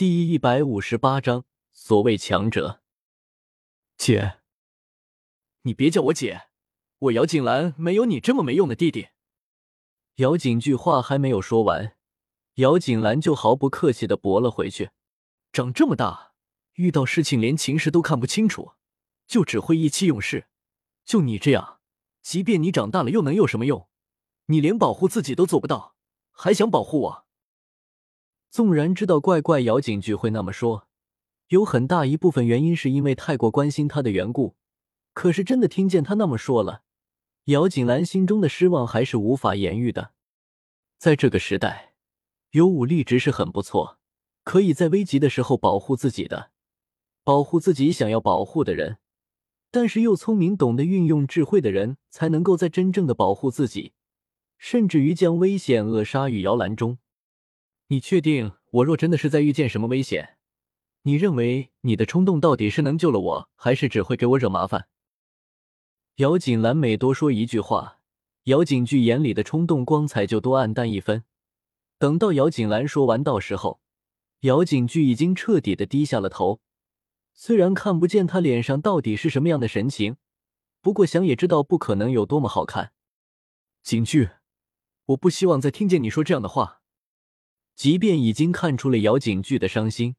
第一百五十八章，所谓强者。姐，你别叫我姐，我姚锦兰没有你这么没用的弟弟。姚锦句话还没有说完，姚锦兰就毫不客气的驳了回去。长这么大，遇到事情连情势都看不清楚，就只会意气用事。就你这样，即便你长大了，又能有什么用？你连保护自己都做不到，还想保护我？纵然知道怪怪姚景句会那么说，有很大一部分原因是因为太过关心他的缘故，可是真的听见他那么说了，姚景兰心中的失望还是无法言喻的。在这个时代，有武力值是很不错，可以在危急的时候保护自己的，保护自己想要保护的人，但是又聪明懂得运用智慧的人，才能够在真正的保护自己，甚至于将危险扼杀于摇篮中。你确定我若真的是在遇见什么危险，你认为你的冲动到底是能救了我，还是只会给我惹麻烦？姚锦兰每多说一句话，姚景句眼里的冲动光彩就多暗淡一分。等到姚锦兰说完到时候，姚景句已经彻底的低下了头。虽然看不见他脸上到底是什么样的神情，不过想也知道不可能有多么好看。景句，我不希望再听见你说这样的话。即便已经看出了姚景句的伤心，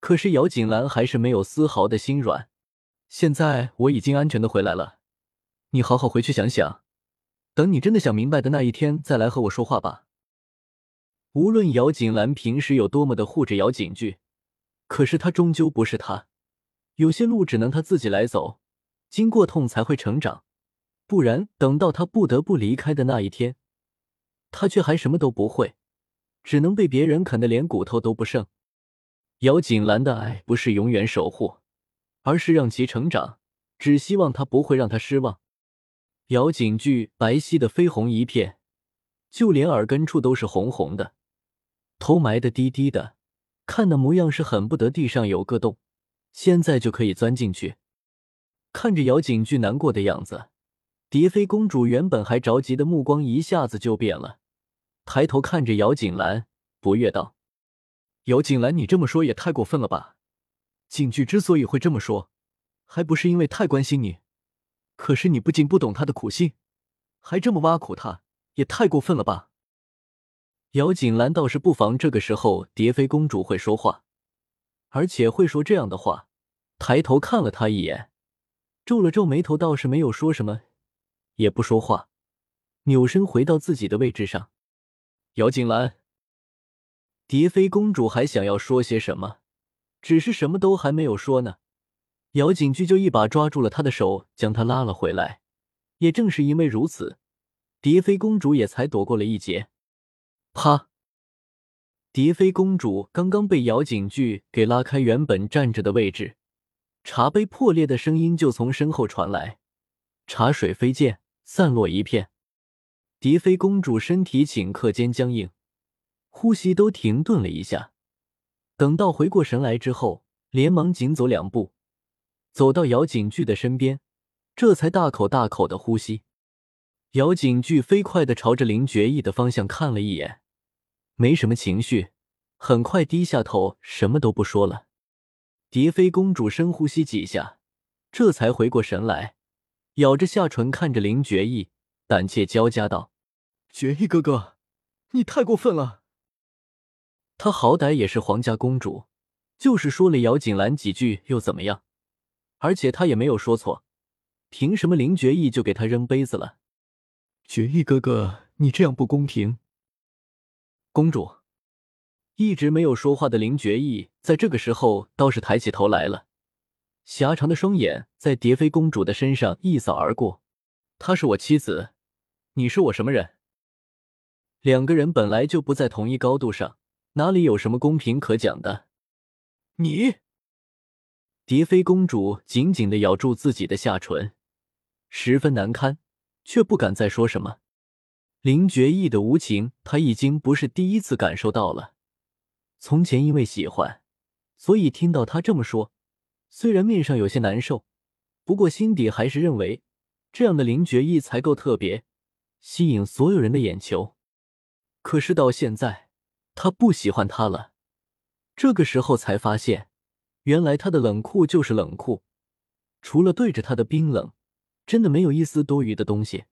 可是姚景兰还是没有丝毫的心软。现在我已经安全的回来了，你好好回去想想，等你真的想明白的那一天再来和我说话吧。无论姚景兰平时有多么的护着姚景句，可是他终究不是他，有些路只能他自己来走，经过痛才会成长，不然等到他不得不离开的那一天，他却还什么都不会。只能被别人啃得连骨头都不剩。姚锦兰的爱不是永远守护，而是让其成长。只希望他不会让他失望。姚景句白皙的绯红一片，就连耳根处都是红红的，头埋的低低的，看那模样是恨不得地上有个洞，现在就可以钻进去。看着姚景句难过的样子，蝶妃公主原本还着急的目光一下子就变了。抬头看着姚锦兰，不悦道：“姚锦兰，你这么说也太过分了吧？景句之所以会这么说，还不是因为太关心你？可是你不仅不懂他的苦心，还这么挖苦他，也太过分了吧？”姚锦兰倒是不妨这个时候蝶妃公主会说话，而且会说这样的话，抬头看了他一眼，皱了皱眉头，倒是没有说什么，也不说话，扭身回到自己的位置上。姚锦兰，蝶妃公主还想要说些什么，只是什么都还没有说呢，姚景句就一把抓住了她的手，将她拉了回来。也正是因为如此，蝶妃公主也才躲过了一劫。啪！蝶妃公主刚刚被姚景句给拉开原本站着的位置，茶杯破裂的声音就从身后传来，茶水飞溅，散落一片。蝶妃公主身体顷刻间僵硬，呼吸都停顿了一下。等到回过神来之后，连忙紧走两步，走到姚景句的身边，这才大口大口的呼吸。姚景句飞快的朝着林觉意的方向看了一眼，没什么情绪，很快低下头，什么都不说了。蝶妃公主深呼吸几下，这才回过神来，咬着下唇看着林觉意。胆怯交加道：“绝意哥哥，你太过分了。她好歹也是皇家公主，就是说了姚锦兰几句又怎么样？而且她也没有说错，凭什么林绝意就给她扔杯子了？绝意哥哥，你这样不公平。公主一直没有说话的林觉意，在这个时候倒是抬起头来了，狭长的双眼在蝶妃公主的身上一扫而过。她是我妻子。你是我什么人？两个人本来就不在同一高度上，哪里有什么公平可讲的？你，蝶妃公主紧紧的咬住自己的下唇，十分难堪，却不敢再说什么。林觉意的无情，她已经不是第一次感受到了。从前因为喜欢，所以听到他这么说，虽然面上有些难受，不过心底还是认为这样的林觉意才够特别。吸引所有人的眼球，可是到现在，他不喜欢他了。这个时候才发现，原来他的冷酷就是冷酷，除了对着他的冰冷，真的没有一丝多余的东西。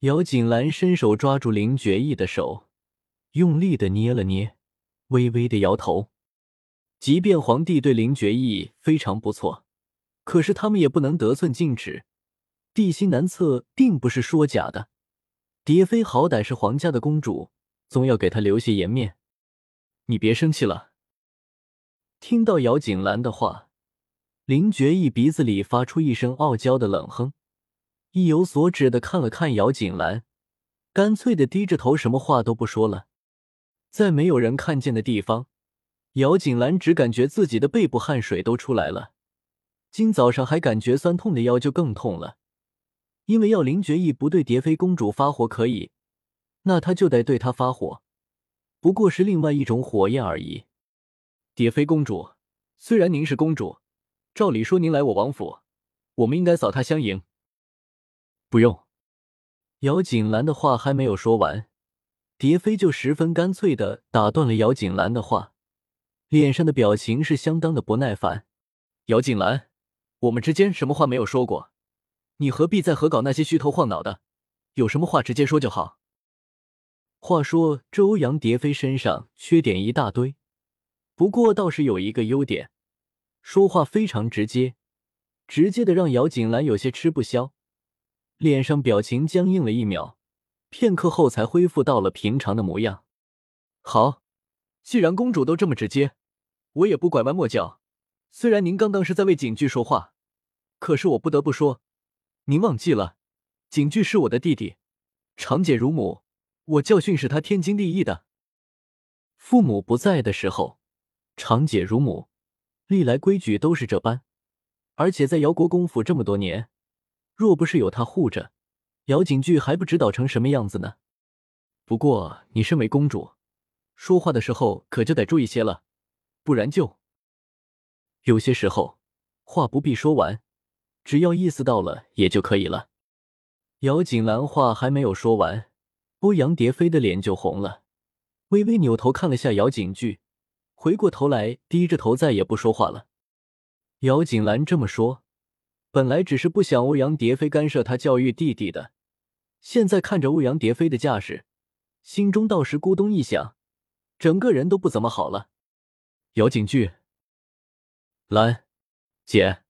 姚锦兰伸手抓住林觉意的手，用力的捏了捏，微微的摇头。即便皇帝对林觉意非常不错，可是他们也不能得寸进尺。地心难测，并不是说假的。蝶妃好歹是皇家的公主，总要给她留些颜面。你别生气了。听到姚锦兰的话，林觉意鼻子里发出一声傲娇的冷哼。意有所指的看了看姚锦兰，干脆的低着头，什么话都不说了。在没有人看见的地方，姚锦兰只感觉自己的背部汗水都出来了。今早上还感觉酸痛的腰就更痛了，因为要林觉意不对蝶妃公主发火可以，那他就得对她发火，不过是另外一种火焰而已。蝶妃公主，虽然您是公主，照理说您来我王府，我们应该扫她相迎。不用，姚锦兰的话还没有说完，蝶妃就十分干脆的打断了姚锦兰的话，脸上的表情是相当的不耐烦。姚锦兰，我们之间什么话没有说过？你何必在和搞那些虚头晃脑的？有什么话直接说就好。话说这欧阳蝶妃身上缺点一大堆，不过倒是有一个优点，说话非常直接，直接的让姚锦兰有些吃不消。脸上表情僵硬了一秒，片刻后才恢复到了平常的模样。好，既然公主都这么直接，我也不拐弯抹角。虽然您刚刚是在为景句说话，可是我不得不说，您忘记了，景句是我的弟弟，长姐如母，我教训是他天经地义的。父母不在的时候，长姐如母，历来规矩都是这般，而且在姚国公府这么多年。若不是有他护着，姚景句还不知道成什么样子呢。不过你身为公主，说话的时候可就得注意些了，不然就有些时候话不必说完，只要意思到了也就可以了。姚锦兰话还没有说完，欧阳蝶飞的脸就红了，微微扭头看了下姚景句，回过头来低着头再也不说话了。姚锦兰这么说。本来只是不想欧阳蝶飞干涉他教育弟弟的，现在看着欧阳蝶飞的架势，心中倒是咕咚一响，整个人都不怎么好了。姚景句，兰姐，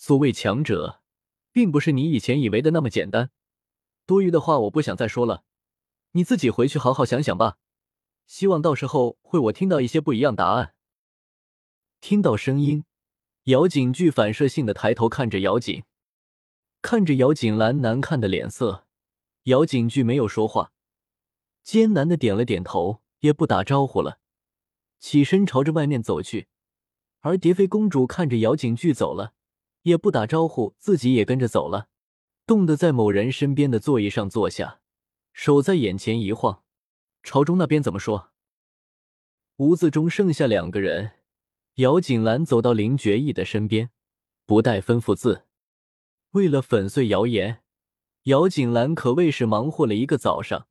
所谓强者，并不是你以前以为的那么简单。多余的话我不想再说了，你自己回去好好想想吧。希望到时候会我听到一些不一样答案。听到声音。姚景巨反射性的抬头看着姚景，看着姚景兰难看的脸色，姚景巨没有说话，艰难的点了点头，也不打招呼了，起身朝着外面走去。而蝶妃公主看着姚景巨走了，也不打招呼，自己也跟着走了，冻得在某人身边的座椅上坐下，手在眼前一晃。朝中那边怎么说？屋子中剩下两个人。姚锦兰走到林觉意的身边，不带吩咐字。为了粉碎谣言，姚锦兰可谓是忙活了一个早上。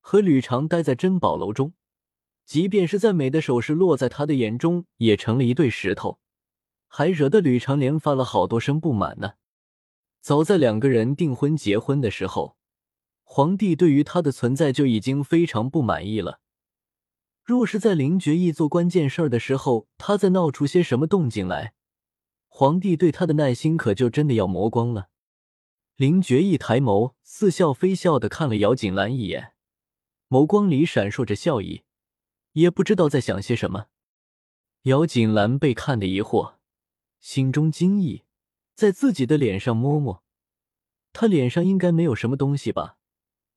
和吕长待在珍宝楼中，即便是再美的首饰落在他的眼中，也成了一对石头，还惹得吕长连发了好多声不满呢。早在两个人订婚结婚的时候，皇帝对于他的存在就已经非常不满意了。若是在林觉意做关键事儿的时候，他再闹出些什么动静来，皇帝对他的耐心可就真的要磨光了。林觉意抬眸，似笑非笑的看了姚锦兰一眼，眸光里闪烁着笑意，也不知道在想些什么。姚锦兰被看的疑惑，心中惊异，在自己的脸上摸摸，他脸上应该没有什么东西吧？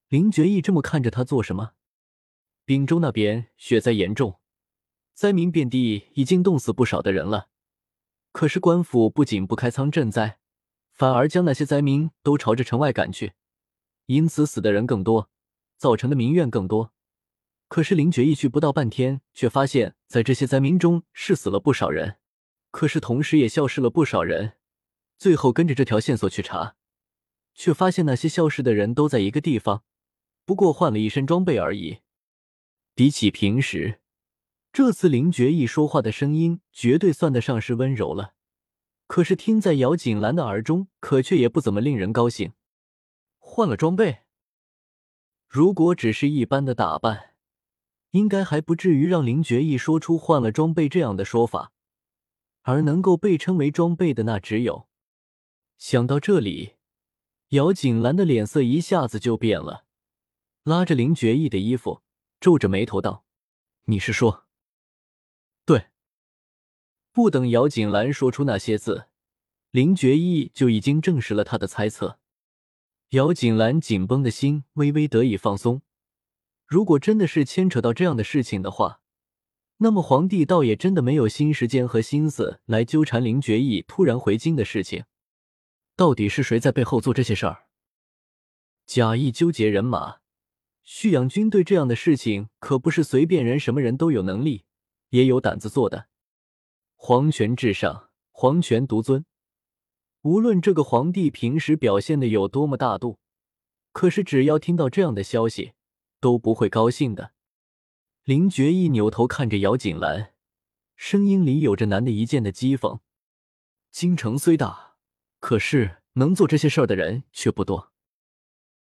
林觉意这么看着他做什么？滨州那边雪灾严重，灾民遍地，已经冻死不少的人了。可是官府不仅不开仓赈灾，反而将那些灾民都朝着城外赶去，因此死的人更多，造成的民怨更多。可是林觉一去不到半天，却发现，在这些灾民中是死了不少人，可是同时也消失了不少人。最后跟着这条线索去查，却发现那些消失的人都在一个地方，不过换了一身装备而已。比起平时，这次林觉义说话的声音绝对算得上是温柔了，可是听在姚锦兰的耳中，可却也不怎么令人高兴。换了装备，如果只是一般的打扮，应该还不至于让林觉义说出换了装备这样的说法。而能够被称为装备的，那只有……想到这里，姚锦兰的脸色一下子就变了，拉着林觉义的衣服，皱着眉头道：“你是说？”对。不等姚锦兰说出那些字，林觉义就已经证实了他的猜测。姚锦兰紧绷的心微微得以放松。如果真的是牵扯到这样的事情的话，那么皇帝倒也真的没有新时间和心思来纠缠林觉义突然回京的事情。到底是谁在背后做这些事儿？假意纠结人马，蓄养军队这样的事情，可不是随便人什么人都有能力也有胆子做的。皇权至上，皇权独尊。无论这个皇帝平时表现的有多么大度，可是只要听到这样的消息，都不会高兴的。林觉一扭头看着姚锦兰，声音里有着难得一见的讥讽：“京城虽大，可是能做这些事儿的人却不多。